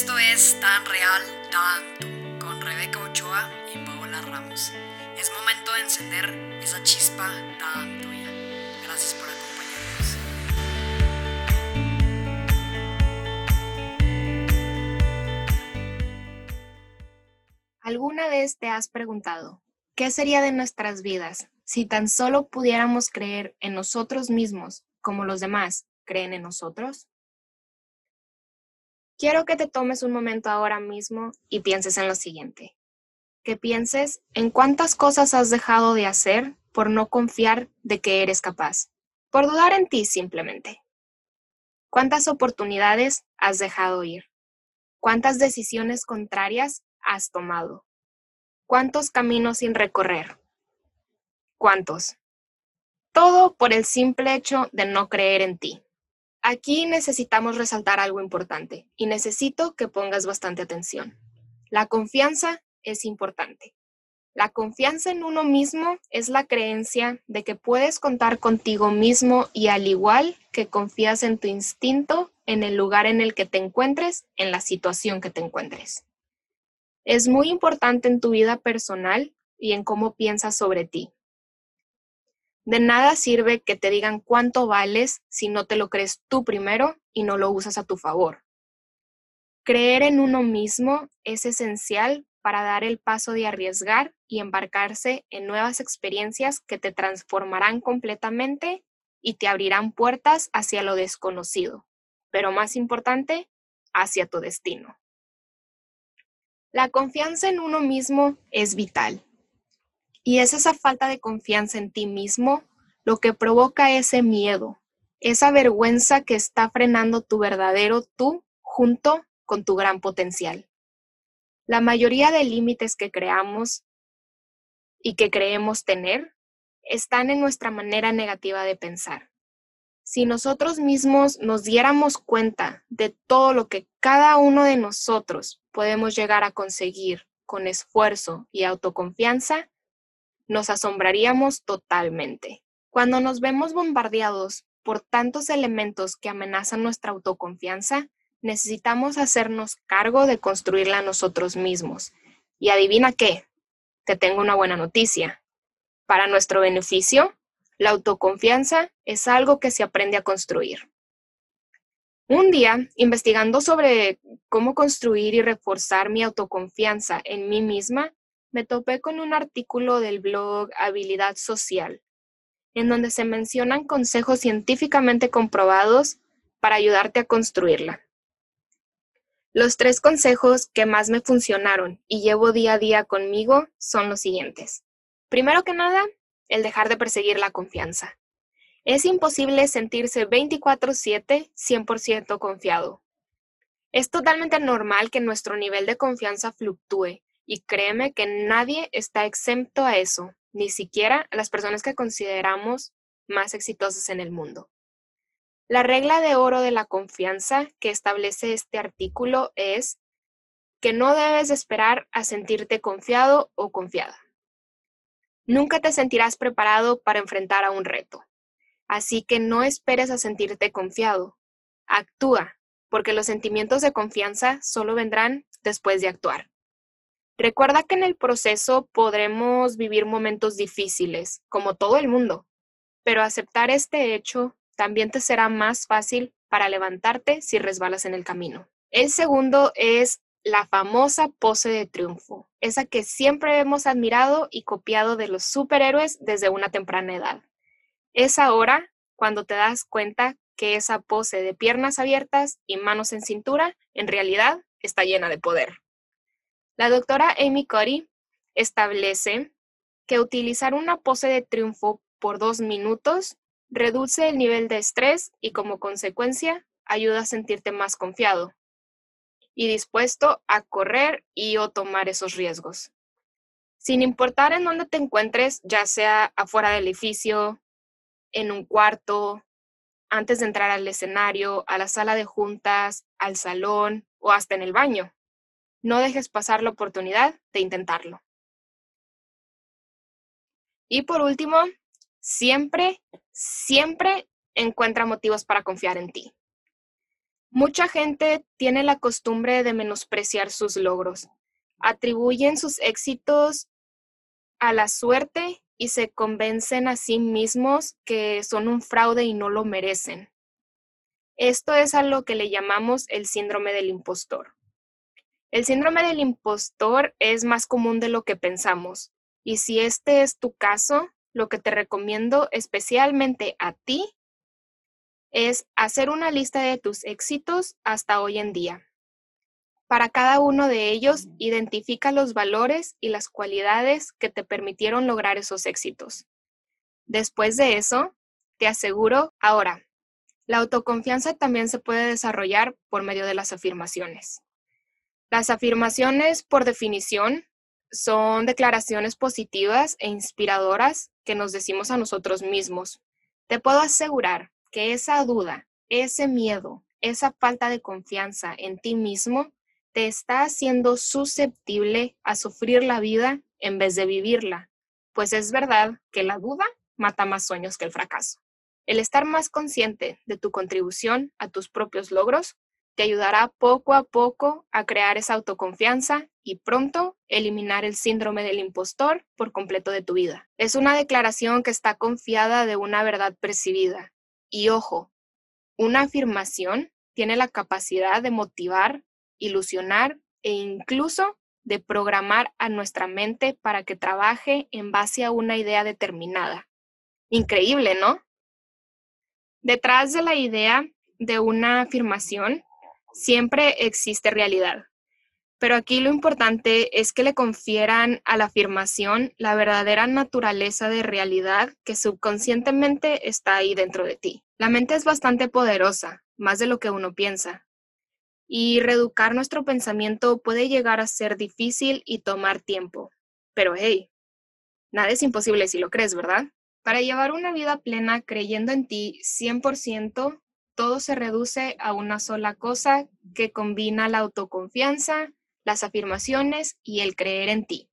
Esto es Tan Real, Tanto, con Rebeca Ochoa y Paola Ramos. Es momento de encender esa chispa tan tuya. Gracias por acompañarnos. ¿Alguna vez te has preguntado, ¿qué sería de nuestras vidas si tan solo pudiéramos creer en nosotros mismos como los demás creen en nosotros? Quiero que te tomes un momento ahora mismo y pienses en lo siguiente. Que pienses en cuántas cosas has dejado de hacer por no confiar de que eres capaz, por dudar en ti simplemente. ¿Cuántas oportunidades has dejado ir? ¿Cuántas decisiones contrarias has tomado? ¿Cuántos caminos sin recorrer? ¿Cuántos? Todo por el simple hecho de no creer en ti. Aquí necesitamos resaltar algo importante y necesito que pongas bastante atención. La confianza es importante. La confianza en uno mismo es la creencia de que puedes contar contigo mismo y al igual que confías en tu instinto en el lugar en el que te encuentres, en la situación que te encuentres. Es muy importante en tu vida personal y en cómo piensas sobre ti. De nada sirve que te digan cuánto vales si no te lo crees tú primero y no lo usas a tu favor. Creer en uno mismo es esencial para dar el paso de arriesgar y embarcarse en nuevas experiencias que te transformarán completamente y te abrirán puertas hacia lo desconocido, pero más importante, hacia tu destino. La confianza en uno mismo es vital. Y es esa falta de confianza en ti mismo lo que provoca ese miedo, esa vergüenza que está frenando tu verdadero tú junto con tu gran potencial. La mayoría de límites que creamos y que creemos tener están en nuestra manera negativa de pensar. Si nosotros mismos nos diéramos cuenta de todo lo que cada uno de nosotros podemos llegar a conseguir con esfuerzo y autoconfianza, nos asombraríamos totalmente. Cuando nos vemos bombardeados por tantos elementos que amenazan nuestra autoconfianza, necesitamos hacernos cargo de construirla nosotros mismos. Y adivina qué, te tengo una buena noticia. Para nuestro beneficio, la autoconfianza es algo que se aprende a construir. Un día, investigando sobre cómo construir y reforzar mi autoconfianza en mí misma, me topé con un artículo del blog Habilidad Social, en donde se mencionan consejos científicamente comprobados para ayudarte a construirla. Los tres consejos que más me funcionaron y llevo día a día conmigo son los siguientes. Primero que nada, el dejar de perseguir la confianza. Es imposible sentirse 24/7 100% confiado. Es totalmente normal que nuestro nivel de confianza fluctúe y créeme que nadie está exento a eso, ni siquiera las personas que consideramos más exitosas en el mundo. La regla de oro de la confianza que establece este artículo es que no debes esperar a sentirte confiado o confiada. Nunca te sentirás preparado para enfrentar a un reto. Así que no esperes a sentirte confiado. Actúa, porque los sentimientos de confianza solo vendrán después de actuar. Recuerda que en el proceso podremos vivir momentos difíciles, como todo el mundo, pero aceptar este hecho también te será más fácil para levantarte si resbalas en el camino. El segundo es la famosa pose de triunfo, esa que siempre hemos admirado y copiado de los superhéroes desde una temprana edad. Es ahora cuando te das cuenta que esa pose de piernas abiertas y manos en cintura en realidad está llena de poder. La doctora Amy Cuddy establece que utilizar una pose de triunfo por dos minutos reduce el nivel de estrés y como consecuencia ayuda a sentirte más confiado y dispuesto a correr y o tomar esos riesgos. Sin importar en dónde te encuentres, ya sea afuera del edificio, en un cuarto, antes de entrar al escenario, a la sala de juntas, al salón o hasta en el baño. No dejes pasar la oportunidad de intentarlo. Y por último, siempre, siempre encuentra motivos para confiar en ti. Mucha gente tiene la costumbre de menospreciar sus logros. Atribuyen sus éxitos a la suerte y se convencen a sí mismos que son un fraude y no lo merecen. Esto es a lo que le llamamos el síndrome del impostor. El síndrome del impostor es más común de lo que pensamos y si este es tu caso, lo que te recomiendo especialmente a ti es hacer una lista de tus éxitos hasta hoy en día. Para cada uno de ellos, identifica los valores y las cualidades que te permitieron lograr esos éxitos. Después de eso, te aseguro, ahora, la autoconfianza también se puede desarrollar por medio de las afirmaciones. Las afirmaciones, por definición, son declaraciones positivas e inspiradoras que nos decimos a nosotros mismos. Te puedo asegurar que esa duda, ese miedo, esa falta de confianza en ti mismo te está haciendo susceptible a sufrir la vida en vez de vivirla, pues es verdad que la duda mata más sueños que el fracaso. El estar más consciente de tu contribución a tus propios logros te ayudará poco a poco a crear esa autoconfianza y pronto eliminar el síndrome del impostor por completo de tu vida. Es una declaración que está confiada de una verdad percibida. Y ojo, una afirmación tiene la capacidad de motivar, ilusionar e incluso de programar a nuestra mente para que trabaje en base a una idea determinada. Increíble, ¿no? Detrás de la idea de una afirmación siempre existe realidad. Pero aquí lo importante es que le confieran a la afirmación la verdadera naturaleza de realidad que subconscientemente está ahí dentro de ti. La mente es bastante poderosa, más de lo que uno piensa. Y reeducar nuestro pensamiento puede llegar a ser difícil y tomar tiempo. Pero hey, nada es imposible si lo crees, ¿verdad? Para llevar una vida plena creyendo en ti 100%, todo se reduce a una sola cosa que combina la autoconfianza, las afirmaciones y el creer en ti.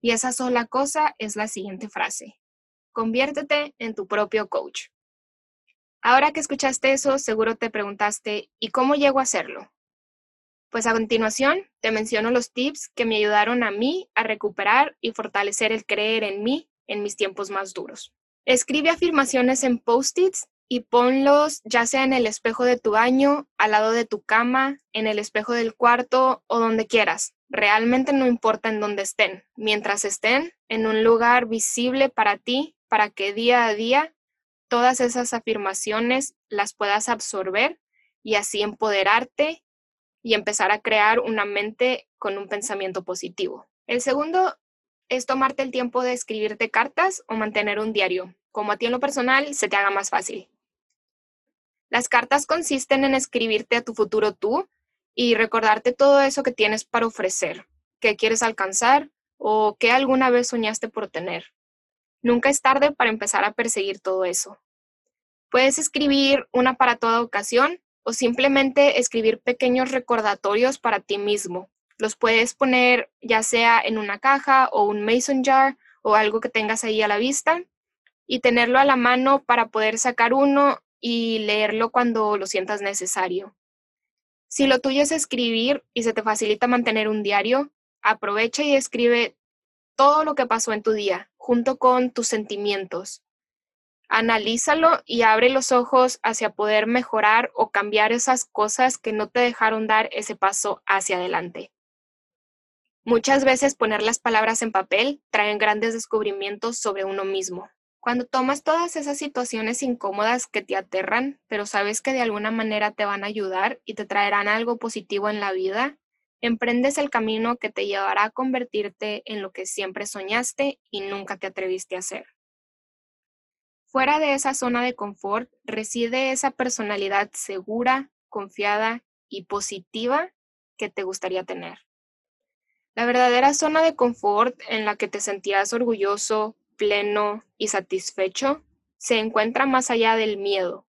Y esa sola cosa es la siguiente frase. Conviértete en tu propio coach. Ahora que escuchaste eso, seguro te preguntaste, ¿y cómo llego a hacerlo? Pues a continuación te menciono los tips que me ayudaron a mí a recuperar y fortalecer el creer en mí en mis tiempos más duros. Escribe afirmaciones en post-its y ponlos ya sea en el espejo de tu baño, al lado de tu cama, en el espejo del cuarto o donde quieras. Realmente no importa en dónde estén, mientras estén en un lugar visible para ti, para que día a día todas esas afirmaciones las puedas absorber y así empoderarte y empezar a crear una mente con un pensamiento positivo. El segundo es tomarte el tiempo de escribirte cartas o mantener un diario, como a ti en lo personal se te haga más fácil. Las cartas consisten en escribirte a tu futuro tú y recordarte todo eso que tienes para ofrecer, que quieres alcanzar o que alguna vez soñaste por tener. Nunca es tarde para empezar a perseguir todo eso. Puedes escribir una para toda ocasión o simplemente escribir pequeños recordatorios para ti mismo. Los puedes poner ya sea en una caja o un mason jar o algo que tengas ahí a la vista y tenerlo a la mano para poder sacar uno y leerlo cuando lo sientas necesario. Si lo tuyo es escribir y se te facilita mantener un diario, aprovecha y escribe todo lo que pasó en tu día, junto con tus sentimientos. Analízalo y abre los ojos hacia poder mejorar o cambiar esas cosas que no te dejaron dar ese paso hacia adelante. Muchas veces poner las palabras en papel traen grandes descubrimientos sobre uno mismo. Cuando tomas todas esas situaciones incómodas que te aterran, pero sabes que de alguna manera te van a ayudar y te traerán algo positivo en la vida, emprendes el camino que te llevará a convertirte en lo que siempre soñaste y nunca te atreviste a hacer. Fuera de esa zona de confort reside esa personalidad segura, confiada y positiva que te gustaría tener. La verdadera zona de confort en la que te sentías orgulloso, pleno y satisfecho se encuentra más allá del miedo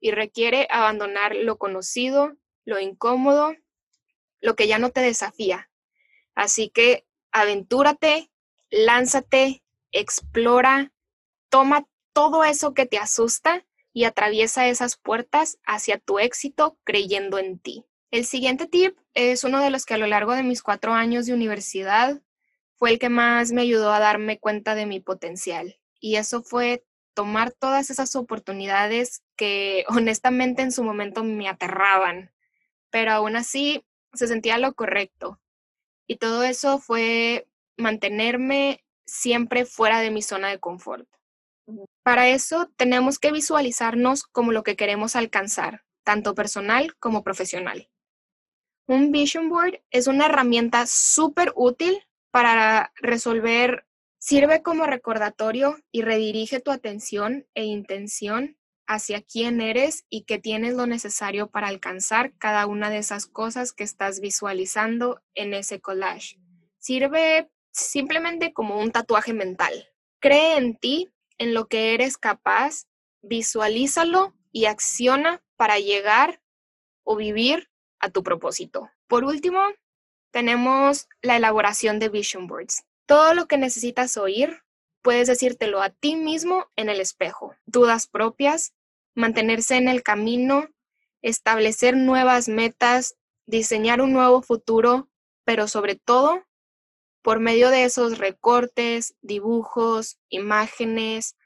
y requiere abandonar lo conocido, lo incómodo, lo que ya no te desafía. Así que aventúrate, lánzate, explora, toma todo eso que te asusta y atraviesa esas puertas hacia tu éxito creyendo en ti. El siguiente tip es uno de los que a lo largo de mis cuatro años de universidad fue el que más me ayudó a darme cuenta de mi potencial. Y eso fue tomar todas esas oportunidades que honestamente en su momento me aterraban, pero aún así se sentía lo correcto. Y todo eso fue mantenerme siempre fuera de mi zona de confort. Para eso tenemos que visualizarnos como lo que queremos alcanzar, tanto personal como profesional. Un vision board es una herramienta súper útil para resolver, sirve como recordatorio y redirige tu atención e intención hacia quién eres y que tienes lo necesario para alcanzar cada una de esas cosas que estás visualizando en ese collage. Sirve simplemente como un tatuaje mental. Cree en ti, en lo que eres capaz, visualízalo y acciona para llegar o vivir a tu propósito. Por último, tenemos la elaboración de vision boards. Todo lo que necesitas oír, puedes decírtelo a ti mismo en el espejo. Dudas propias, mantenerse en el camino, establecer nuevas metas, diseñar un nuevo futuro, pero sobre todo por medio de esos recortes, dibujos, imágenes,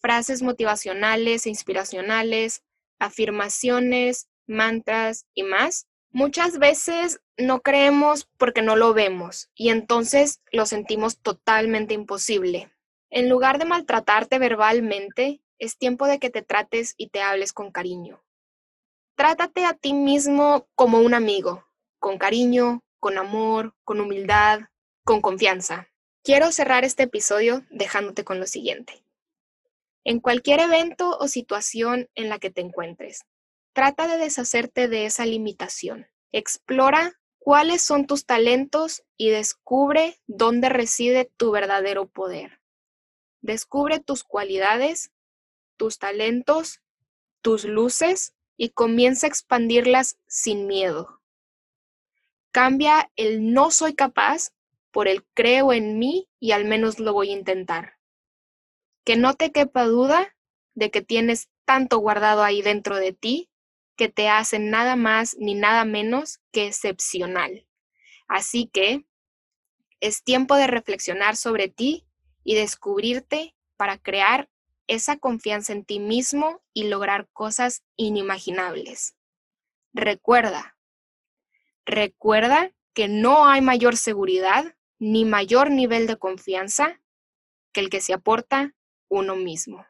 frases motivacionales e inspiracionales, afirmaciones, mantras y más, muchas veces no creemos porque no lo vemos y entonces lo sentimos totalmente imposible. En lugar de maltratarte verbalmente, es tiempo de que te trates y te hables con cariño. Trátate a ti mismo como un amigo, con cariño, con amor, con humildad, con confianza. Quiero cerrar este episodio dejándote con lo siguiente. En cualquier evento o situación en la que te encuentres, trata de deshacerte de esa limitación. Explora cuáles son tus talentos y descubre dónde reside tu verdadero poder. Descubre tus cualidades, tus talentos, tus luces y comienza a expandirlas sin miedo. Cambia el no soy capaz por el creo en mí y al menos lo voy a intentar. Que no te quepa duda de que tienes tanto guardado ahí dentro de ti que te hace nada más ni nada menos que excepcional. Así que es tiempo de reflexionar sobre ti y descubrirte para crear esa confianza en ti mismo y lograr cosas inimaginables. Recuerda, recuerda que no hay mayor seguridad ni mayor nivel de confianza que el que se aporta uno mismo.